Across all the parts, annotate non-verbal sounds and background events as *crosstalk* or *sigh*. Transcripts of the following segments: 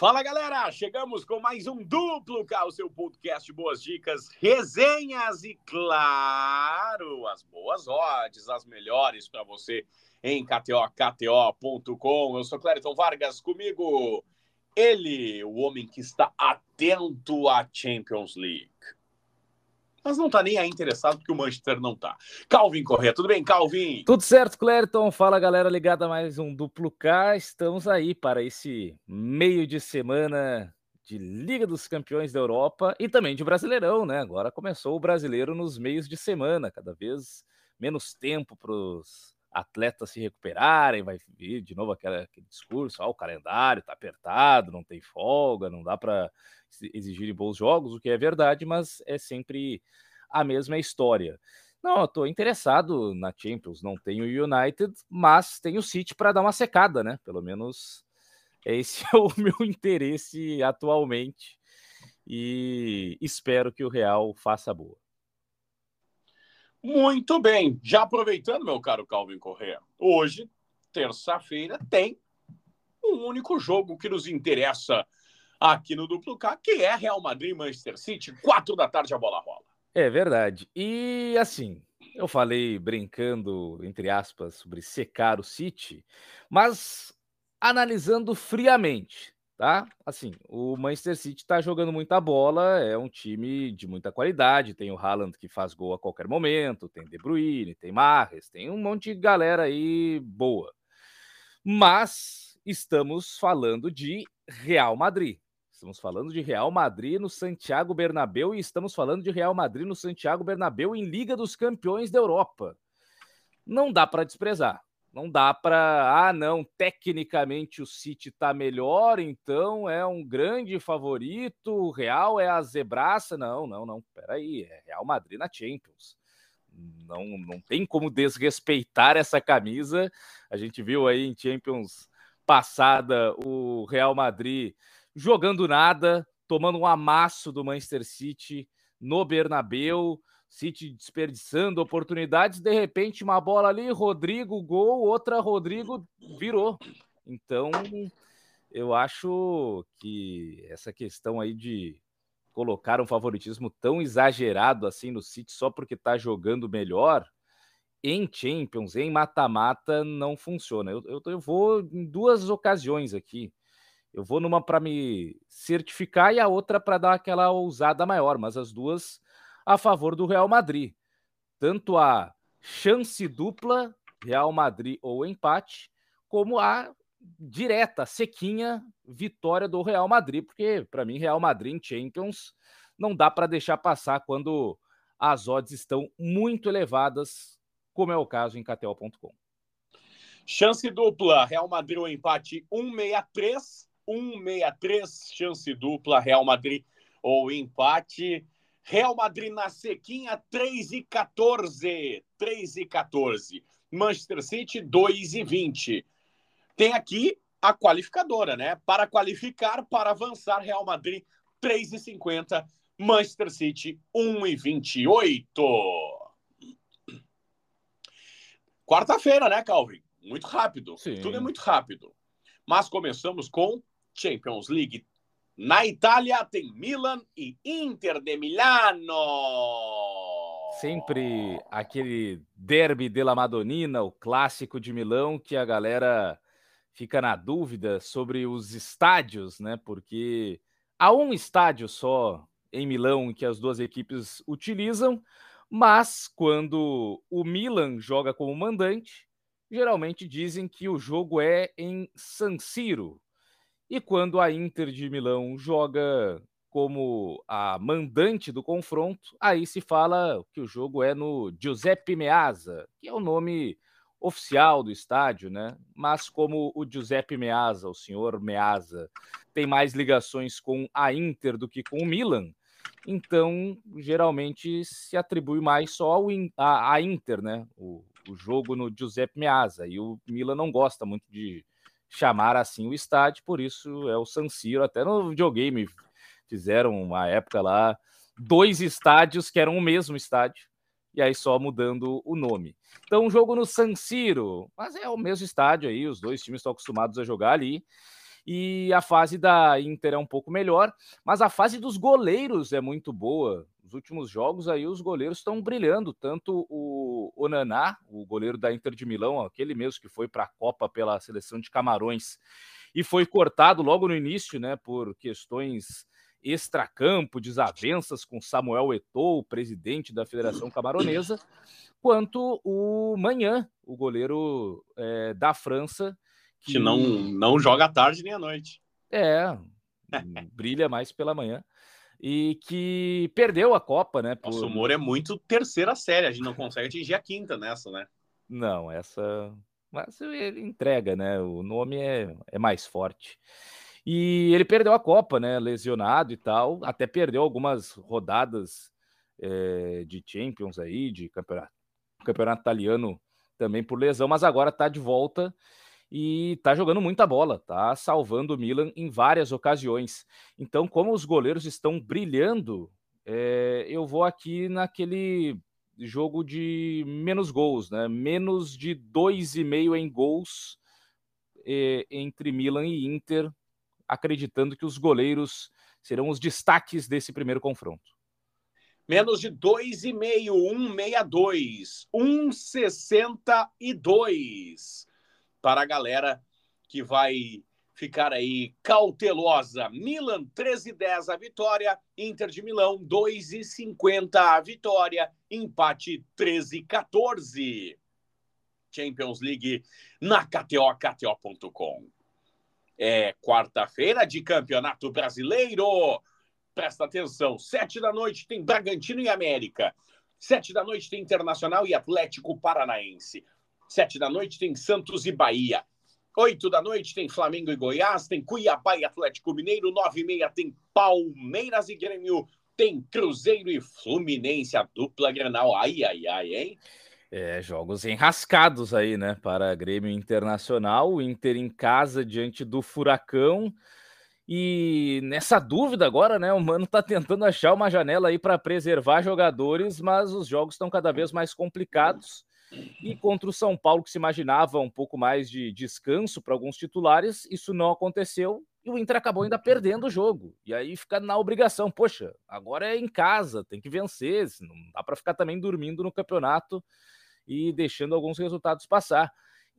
Fala galera, chegamos com mais um duplo K, o seu podcast Boas Dicas, resenhas e, claro, as boas odds, as melhores para você em KTO, KTO.com. Eu sou Clériton Vargas, comigo ele, o homem que está atento à Champions League. Mas não está nem aí interessado porque o Manchester não está. Calvin Corrêa, tudo bem, Calvin? Tudo certo, Clériton. Fala, galera, ligada a mais um Duplo K. Estamos aí para esse meio de semana de Liga dos Campeões da Europa e também de Brasileirão, né? Agora começou o brasileiro nos meios de semana, cada vez menos tempo para os atletas se recuperarem, vai vir de novo aquele, discurso, ah, o calendário tá apertado, não tem folga, não dá para exigir bons jogos, o que é verdade, mas é sempre a mesma história. Não, eu tô interessado na Champions, não tenho o United, mas tenho o City para dar uma secada, né? Pelo menos esse *laughs* é o meu interesse atualmente e espero que o Real faça boa. Muito bem. Já aproveitando, meu caro Calvin Correa, hoje, terça-feira, tem um único jogo que nos interessa aqui no Duplo K, que é Real Madrid Manchester City, quatro da tarde a bola rola. É verdade. E assim, eu falei brincando, entre aspas, sobre secar o City, mas analisando friamente, tá? Assim, o Manchester City tá jogando muita bola, é um time de muita qualidade, tem o Haaland que faz gol a qualquer momento, tem De Bruyne, tem Marres, tem um monte de galera aí boa. Mas estamos falando de Real Madrid. Estamos falando de Real Madrid no Santiago Bernabéu e estamos falando de Real Madrid no Santiago Bernabéu em Liga dos Campeões da Europa. Não dá para desprezar. Não dá para, ah, não, tecnicamente o City está melhor, então é um grande favorito, o Real é a zebraça. Não, não, não, peraí, é Real Madrid na Champions. Não, não tem como desrespeitar essa camisa. A gente viu aí em Champions passada o Real Madrid jogando nada, tomando um amasso do Manchester City no Bernabeu City desperdiçando oportunidades, de repente uma bola ali, Rodrigo, gol, outra Rodrigo virou. Então, eu acho que essa questão aí de colocar um favoritismo tão exagerado assim no City só porque está jogando melhor em Champions, em mata-mata, não funciona. Eu, eu, eu, vou em duas ocasiões aqui. Eu vou numa para me certificar e a outra para dar aquela ousada maior, mas as duas a favor do Real Madrid. Tanto a chance dupla, Real Madrid ou empate, como a direta, sequinha vitória do Real Madrid, porque para mim Real Madrid em Champions não dá para deixar passar quando as odds estão muito elevadas, como é o caso em KTO.com. Chance dupla, Real Madrid ou empate 163, 163, chance dupla, Real Madrid ou empate. Real Madrid na sequinha, 3 e 14. 3 e 14. Manchester City, 2 e 20. Tem aqui a qualificadora, né? Para qualificar, para avançar, Real Madrid, 3 e 50. Manchester City, 1 e 28. Quarta-feira, né, Calvin? Muito rápido. Sim. Tudo é muito rápido. Mas começamos com Champions League. Na Itália tem Milan e Inter de Milano. Sempre aquele derby della Madonnina, o clássico de Milão, que a galera fica na dúvida sobre os estádios, né? Porque há um estádio só em Milão que as duas equipes utilizam, mas quando o Milan joga como mandante, geralmente dizem que o jogo é em San Siro, e quando a Inter de Milão joga como a mandante do confronto, aí se fala que o jogo é no Giuseppe Meazza, que é o nome oficial do estádio, né? Mas como o Giuseppe Meazza, o senhor Meazza, tem mais ligações com a Inter do que com o Milan, então geralmente se atribui mais só ao, a, a Inter, né? O, o jogo no Giuseppe Meazza. E o Milan não gosta muito de chamar assim o estádio, por isso é o San Siro. Até no videogame fizeram uma época lá dois estádios que eram o mesmo estádio, e aí só mudando o nome. Então, um jogo no San Siro, mas é o mesmo estádio aí, os dois times estão acostumados a jogar ali. E a fase da Inter é um pouco melhor, mas a fase dos goleiros é muito boa. Nos últimos jogos aí os goleiros estão brilhando, tanto o Onaná, o goleiro da Inter de Milão, aquele mesmo que foi para a Copa pela seleção de Camarões e foi cortado logo no início, né, por questões extracampo, desavenças com Samuel Eto'o, presidente da Federação Camaronesa, quanto o Manhã, o goleiro é, da França. Que... não, não joga à tarde nem à noite. É, brilha mais pela manhã. E que perdeu a Copa, né? Por... Nossa, o Moro é muito terceira série, a gente não consegue atingir a quinta nessa, né? Não, essa. Mas ele entrega, né? O nome é, é mais forte. E ele perdeu a Copa, né? Lesionado e tal. Até perdeu algumas rodadas é, de Champions aí, de campeonato, campeonato italiano também por lesão, mas agora tá de volta e tá jogando muita bola, tá salvando o Milan em várias ocasiões. Então, como os goleiros estão brilhando, é, eu vou aqui naquele jogo de menos gols, né? Menos de dois e meio em gols é, entre Milan e Inter acreditando que os goleiros serão os destaques desse primeiro confronto. Menos de 2,5, 1,62, 1,62 para a galera que vai ficar aí cautelosa. Milan 13,10 a vitória, Inter de Milão 2,50 a vitória, empate 13,14. Champions League na KTO, KTO.com. É quarta-feira de Campeonato Brasileiro. Presta atenção, sete da noite tem Bragantino e América. Sete da noite tem Internacional e Atlético Paranaense. Sete da noite tem Santos e Bahia. Oito da noite tem Flamengo e Goiás, tem Cuiabá e Atlético Mineiro. Nove e meia tem Palmeiras e Grêmio. Tem Cruzeiro e Fluminense, a dupla Granal. Ai, ai, ai, hein? É, jogos enrascados aí, né? Para Grêmio Internacional, o Inter em casa diante do Furacão. E nessa dúvida agora, né? O Mano tá tentando achar uma janela aí para preservar jogadores, mas os jogos estão cada vez mais complicados. E contra o São Paulo, que se imaginava um pouco mais de descanso para alguns titulares, isso não aconteceu e o Inter acabou ainda perdendo o jogo. E aí fica na obrigação, poxa, agora é em casa, tem que vencer, não dá para ficar também dormindo no campeonato e deixando alguns resultados passar.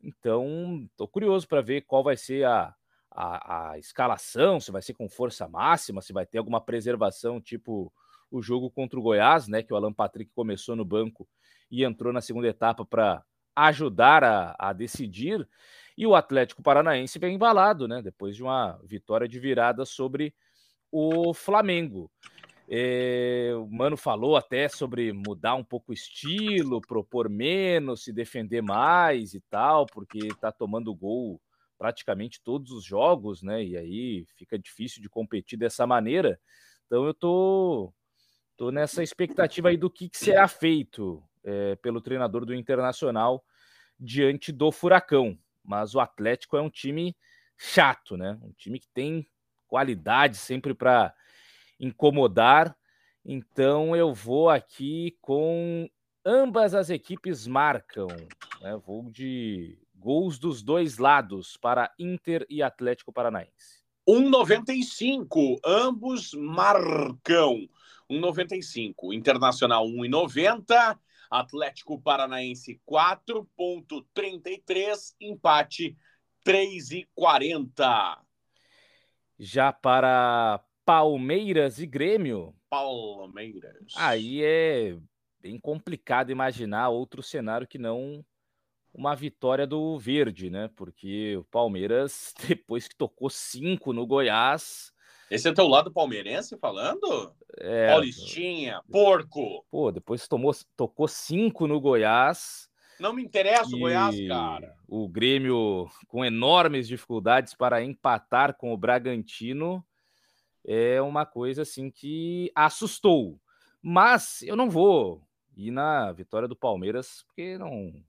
Então, estou curioso para ver qual vai ser a, a, a, escalação, se vai ser com força máxima, se vai ter alguma preservação, tipo o jogo contra o Goiás, né? Que o Alan Patrick começou no banco e entrou na segunda etapa para ajudar a, a, decidir. E o Atlético Paranaense vem embalado, né? Depois de uma vitória de virada sobre o Flamengo. É, o Mano falou até sobre mudar um pouco o estilo, propor menos, se defender mais e tal, porque está tomando gol praticamente todos os jogos, né? E aí fica difícil de competir dessa maneira. Então eu tô, tô nessa expectativa aí do que, que será feito é, pelo treinador do Internacional diante do Furacão. Mas o Atlético é um time chato, né? Um time que tem qualidade sempre para incomodar. Então eu vou aqui com ambas as equipes marcam. Né? Vou de gols dos dois lados para Inter e Atlético Paranaense. 1,95. Ambos marcam. 1,95. Internacional 1,90. Atlético Paranaense 4,33. Empate 3,40. Já para Palmeiras e Grêmio. Palmeiras. Aí é bem complicado imaginar outro cenário que não uma vitória do Verde, né? Porque o Palmeiras, *laughs* depois que tocou cinco no Goiás. Esse é teu lado palmeirense falando? É, Paulistinha, porco. Pô, depois tomou, tocou cinco no Goiás. Não me interessa o Goiás, cara. O Grêmio com enormes dificuldades para empatar com o Bragantino é uma coisa assim que assustou. Mas eu não vou ir na vitória do Palmeiras, porque não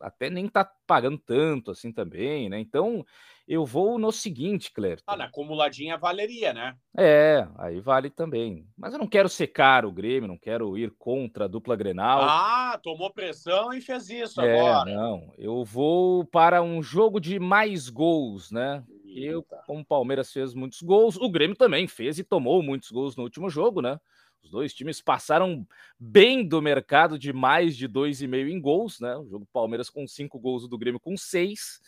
até nem tá pagando tanto assim também, né? Então eu vou no seguinte, Cler. Ah, na acumuladinha valeria, né? É, aí vale também. Mas eu não quero secar o Grêmio, não quero ir contra a dupla Grenal. Ah, tomou pressão e fez isso é, agora. Não, eu vou para um jogo de mais gols, né? E como o Palmeiras fez muitos gols, o Grêmio também fez e tomou muitos gols no último jogo, né? Os dois times passaram bem do mercado de mais de 2,5 em gols, né? O jogo Palmeiras com cinco gols, o do Grêmio com seis.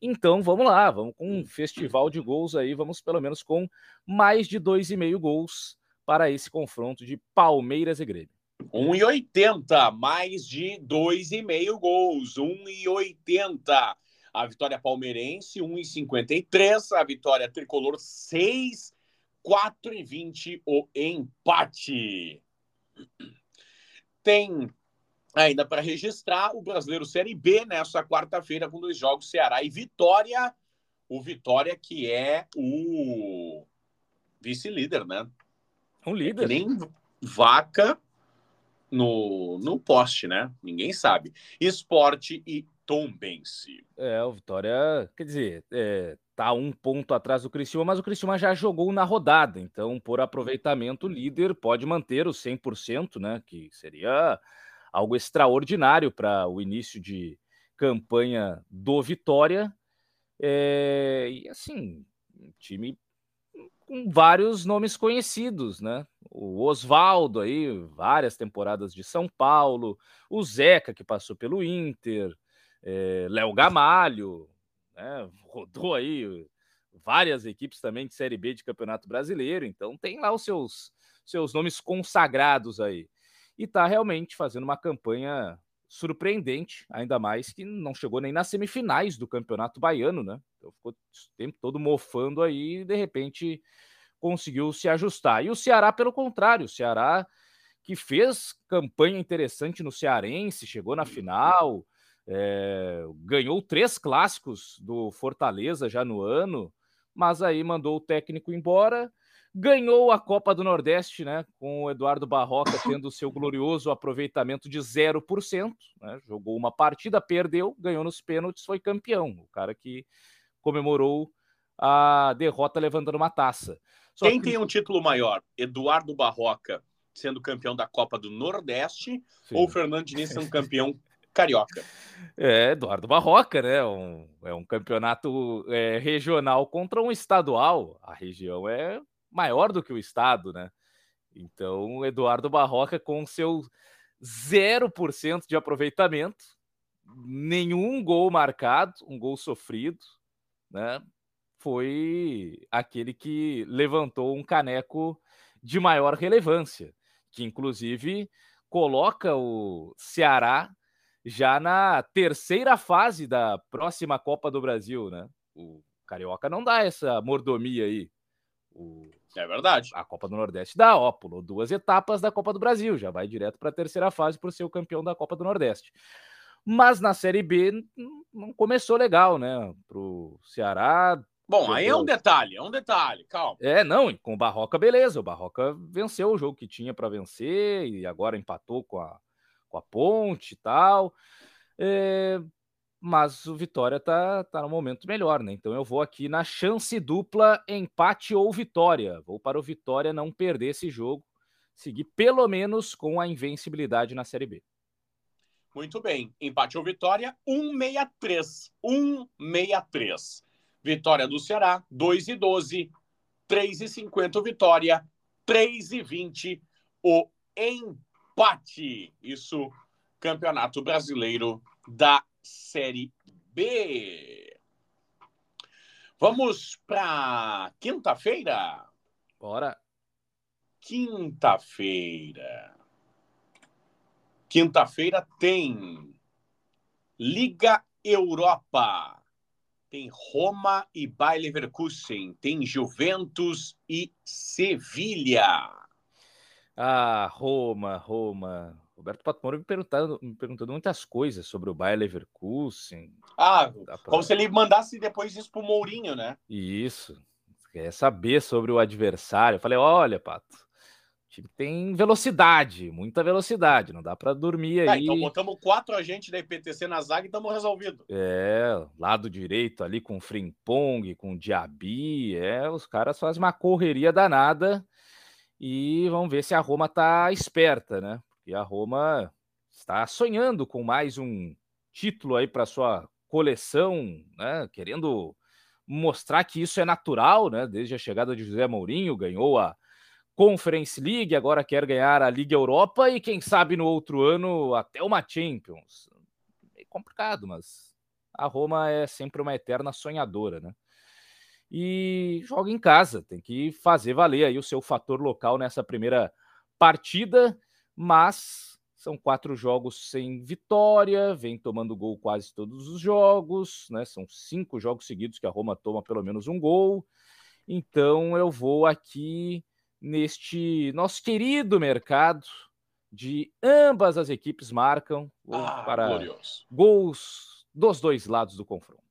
Então vamos lá, vamos com um festival de gols aí, vamos pelo menos com mais de 2,5 gols para esse confronto de Palmeiras e Grêmio. 1,80, mais de 2,5 gols, 1,80. A vitória palmeirense, 1,53. A vitória tricolor, 6, 4,20 o empate. Tem ainda para registrar o Brasileiro Série B nessa quarta-feira com dois jogos, Ceará e Vitória. O Vitória que é o vice-líder, né? Um líder. Nem vaca no, no poste, né? Ninguém sabe. Esporte e Tombense. É, o Vitória, quer dizer, é, tá um ponto atrás do Criciúma, mas o Criciúma já jogou na rodada, então por aproveitamento o líder pode manter os 100%, né, que seria algo extraordinário para o início de campanha do Vitória. É, e assim, um time com vários nomes conhecidos, né? O Oswaldo aí, várias temporadas de São Paulo, o Zeca que passou pelo Inter, é, Léo Gamalho, né? Rodou aí várias equipes também de Série B de Campeonato Brasileiro, então tem lá os seus seus nomes consagrados aí. E tá realmente fazendo uma campanha surpreendente, ainda mais que não chegou nem nas semifinais do Campeonato Baiano, né? Então ficou o tempo todo mofando aí e de repente conseguiu se ajustar. E o Ceará, pelo contrário, o Ceará que fez campanha interessante no Cearense, chegou na final, é, ganhou três clássicos do Fortaleza já no ano, mas aí mandou o técnico embora ganhou a Copa do Nordeste, né? Com o Eduardo Barroca tendo seu glorioso aproveitamento de 0%, né? Jogou uma partida, perdeu, ganhou nos pênaltis, foi campeão. O cara que comemorou a derrota levantando uma taça. Só Quem que... tem um título maior? Eduardo Barroca sendo campeão da Copa do Nordeste Sim. ou Fernando Diniz sendo campeão carioca? É, Eduardo Barroca, né? Um, é um campeonato é, regional contra um estadual. A região é maior do que o Estado, né? Então, Eduardo Barroca, com seu 0% de aproveitamento, nenhum gol marcado, um gol sofrido, né? Foi aquele que levantou um caneco de maior relevância, que inclusive coloca o Ceará já na terceira fase da próxima Copa do Brasil, né? O Carioca não dá essa mordomia aí. O é verdade. A Copa do Nordeste dá, ó, pulou duas etapas da Copa do Brasil, já vai direto para a terceira fase por ser o campeão da Copa do Nordeste. Mas na Série B não começou legal, né? Pro Ceará. Bom, aí é um detalhe, é um detalhe, calma. É, não, com o Barroca, beleza. O Barroca venceu o jogo que tinha para vencer e agora empatou com a, com a Ponte e tal. É, mas o Vitória tá, tá no momento melhor, né? Então eu vou aqui na chance dupla, empate ou vitória. Vou para o Vitória não perder esse jogo, seguir pelo menos com a invencibilidade na Série B. Muito bem. Empate ou vitória, 163. 163. Vitória do Ceará, 2 e 12. 3 e 50 vitória, 3 e 20 o empate. Isso, Campeonato Brasileiro da Série B. Vamos para quinta-feira? Bora. Quinta-feira. Quinta-feira tem Liga Europa. Tem Roma e Bayer Leverkusen. Tem Juventus e Sevilha. Ah, Roma, Roma. Roberto Patmore me perguntando, me perguntando muitas coisas sobre o Bayer Leverkusen. Ah, pra... como se ele mandasse depois isso pro Mourinho, né? Isso. Quer saber sobre o adversário. Eu falei, olha, Pato, o time tem velocidade, muita velocidade, não dá para dormir é, aí. então botamos quatro agentes da IPTC na zaga e estamos resolvidos. É, lado direito ali com o Frimpong, com o Diaby, é, os caras fazem uma correria danada e vamos ver se a Roma tá esperta, né? E a Roma está sonhando com mais um título aí para sua coleção, né? Querendo mostrar que isso é natural, né? Desde a chegada de José Mourinho, ganhou a Conference League, agora quer ganhar a Liga Europa e quem sabe no outro ano até uma Champions. É complicado, mas a Roma é sempre uma eterna sonhadora, né? E joga em casa, tem que fazer valer aí o seu fator local nessa primeira partida, mas são quatro jogos sem vitória, vem tomando gol quase todos os jogos, né? São cinco jogos seguidos que a Roma toma pelo menos um gol. Então eu vou aqui neste nosso querido mercado de ambas as equipes marcam ah, para glorioso. gols dos dois lados do confronto.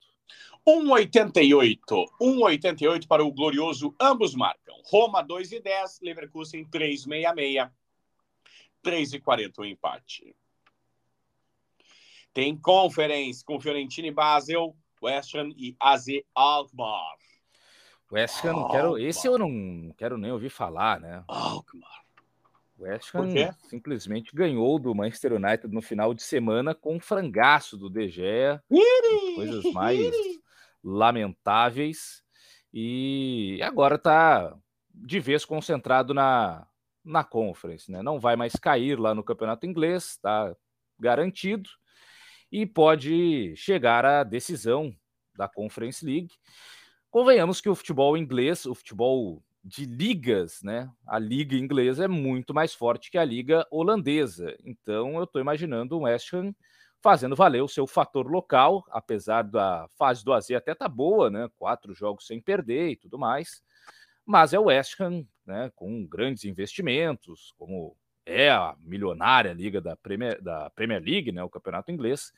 1,88. 1,88 para o glorioso, ambos marcam. Roma 2,10, Leverkusen 3,66. 3,40 o empate. Tem Conference com Fiorentina e Basel, West Ham e AZ Alkmaar. West Ham, não quero, esse eu não quero nem ouvir falar, né? Alkmaar. West Ham simplesmente ganhou do Manchester United no final de semana com um frangaço do De Gea. coisas mais lamentáveis. E agora está de vez concentrado na, na Conference, né? Não vai mais cair lá no campeonato inglês, está garantido e pode chegar à decisão da Conference League. Convenhamos que o futebol inglês, o futebol de ligas, né? A liga inglesa é muito mais forte que a liga holandesa. Então eu estou imaginando um West Ham fazendo valer o seu fator local, apesar da fase do AZ até tá boa, né? Quatro jogos sem perder e tudo mais. Mas é o West Ham, né? Com grandes investimentos, como é a milionária liga da Premier, da Premier League, né? O campeonato inglês.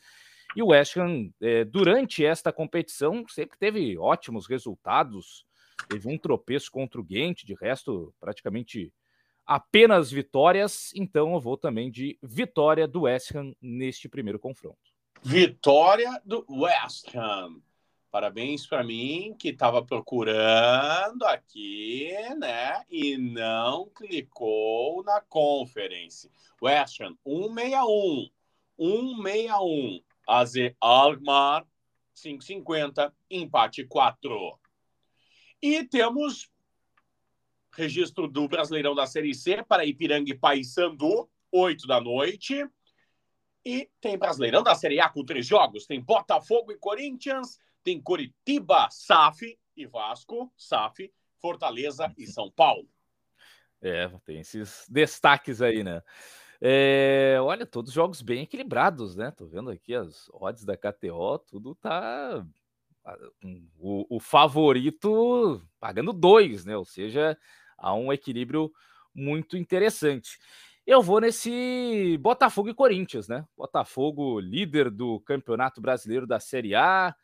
E o West Ham, é, durante esta competição, sempre teve ótimos resultados. Teve um tropeço contra o Ghent, de resto, praticamente apenas vitórias, então eu vou também de vitória do West Ham neste primeiro confronto. Vitória do West Ham. Parabéns para mim que estava procurando aqui, né? E não clicou na conference. West Ham 161. 161. AZ Alkmaar 550. Empate 4. E temos registro do Brasileirão da Série C para Ipiranga e Paysandu, 8 da noite. E tem Brasileirão da Série A com três jogos. Tem Botafogo e Corinthians, tem Coritiba, SAF e Vasco, SAF, Fortaleza e São Paulo. É, tem esses destaques aí, né? É, olha, todos jogos bem equilibrados, né? Tô vendo aqui as odds da KTO, tudo tá. O, o favorito pagando dois, né? Ou seja, há um equilíbrio muito interessante. Eu vou nesse Botafogo e Corinthians, né? Botafogo, líder do Campeonato Brasileiro da Série A,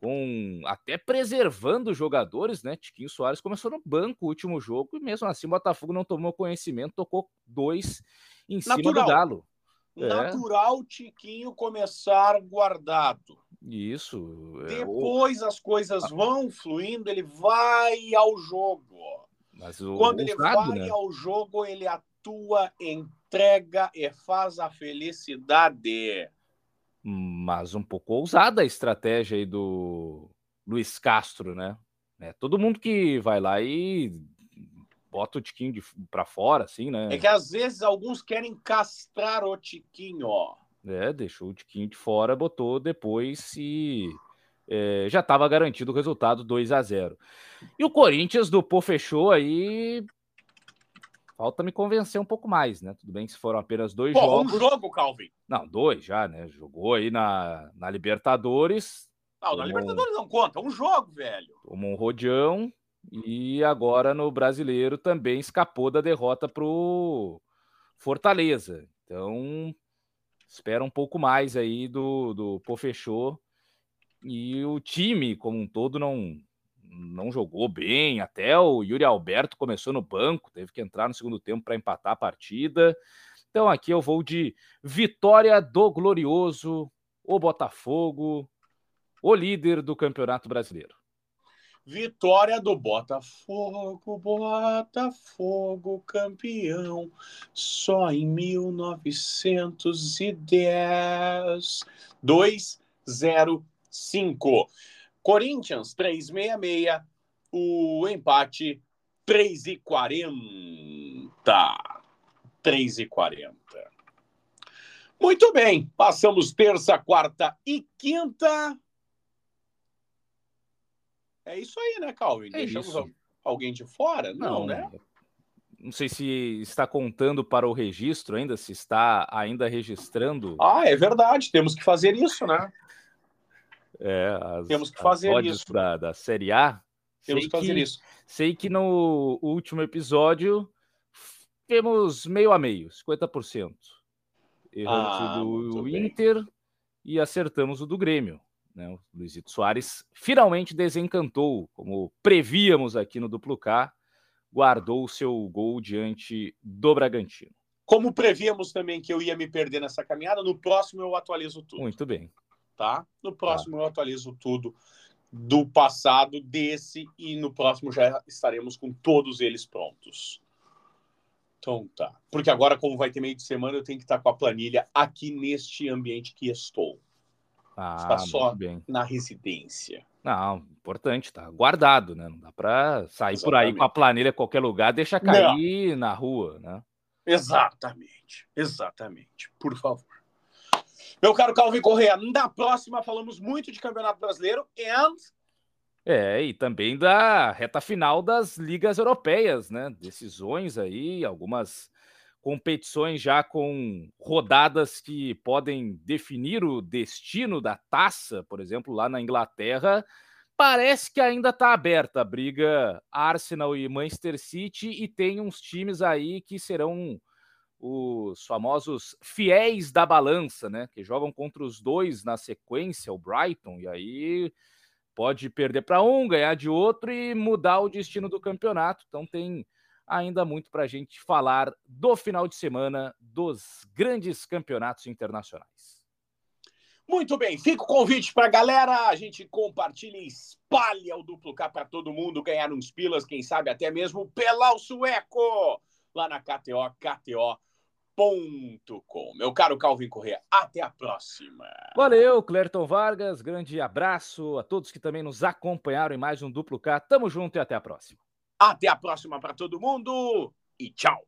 com até preservando jogadores, né? Tiquinho Soares começou no banco o último jogo e mesmo assim o Botafogo não tomou conhecimento, tocou dois em Natural. cima do Galo. É. Natural é. Tiquinho começar guardado. Isso. É, Depois as coisas vão fluindo, ele vai ao jogo. Mas o, Quando ele vai né? ao jogo, ele atua, entrega e faz a felicidade. Mas um pouco ousada a estratégia aí do Luiz Castro, né? É, todo mundo que vai lá e bota o Tiquinho para fora, assim, né? É que às vezes alguns querem castrar o Tiquinho, ó. É, deixou o Tiquinho de fora, botou depois e é, já estava garantido o resultado 2 a 0 E o Corinthians do Pô fechou aí. Falta me convencer um pouco mais, né? Tudo bem se foram apenas dois Pô, jogos. Um jogo, Calvin. Não, dois já, né? Jogou aí na, na Libertadores. Não, na Libertadores não conta, um jogo, velho. Tomou um rodeão e agora no brasileiro também escapou da derrota pro Fortaleza. Então, espera um pouco mais aí do, do Pô fechou e o time como um todo não não jogou bem, até o Yuri Alberto começou no banco, teve que entrar no segundo tempo para empatar a partida. Então aqui eu vou de vitória do glorioso, o Botafogo, o líder do Campeonato Brasileiro. Vitória do Botafogo, Botafogo campeão, só em 1910. 2 0 5. Corinthians 366, o empate 3,40. 3,40. Muito bem, passamos terça, quarta e quinta. É isso aí, né, Calvin? É Deixamos isso. alguém de fora? Não, Não né? Não sei se está contando para o registro ainda, se está ainda registrando. Ah, é verdade, temos que fazer isso, né? É, as, temos que fazer isso. Da, da Série A. Temos que fazer que, isso. Sei que no último episódio temos meio a meio, 50%. Erramos ah, o do Inter bem. e acertamos o do Grêmio. Né? O Luizito Soares finalmente desencantou, como prevíamos aqui no Duplo K, guardou o seu gol diante do Bragantino. Como prevíamos também que eu ia me perder nessa caminhada, no próximo eu atualizo tudo. Muito bem. Tá? No próximo tá. eu atualizo tudo do passado, desse, e no próximo já estaremos com todos eles prontos. Então tá. Porque agora, como vai ter meio de semana, eu tenho que estar com a planilha aqui neste ambiente que estou. Ah, Está só bem. na residência. Não, importante, tá guardado, né? Não dá para sair Exatamente. por aí com a planilha em qualquer lugar, deixa cair Não. na rua, né? Exatamente, exatamente. Por favor. Meu caro Calvin Correa, na próxima falamos muito de Campeonato Brasileiro and é, e também da reta final das ligas europeias, né? Decisões aí, algumas competições já com rodadas que podem definir o destino da taça, por exemplo, lá na Inglaterra. Parece que ainda está aberta a briga Arsenal e Manchester City, e tem uns times aí que serão os famosos fiéis da balança, né? Que jogam contra os dois na sequência, o Brighton, e aí pode perder para um, ganhar de outro e mudar o destino do campeonato. Então tem ainda muito para a gente falar do final de semana dos grandes campeonatos internacionais. Muito bem, fica o convite para a galera. A gente compartilha e espalha o duplo K para todo mundo ganhar uns pilas, quem sabe até mesmo o sueco lá na KTO, KTO com. Meu caro Calvin Corrêa, até a próxima. Valeu, Clerton Vargas. Grande abraço a todos que também nos acompanharam em mais um Duplo K. Tamo junto e até a próxima. Até a próxima para todo mundo e tchau.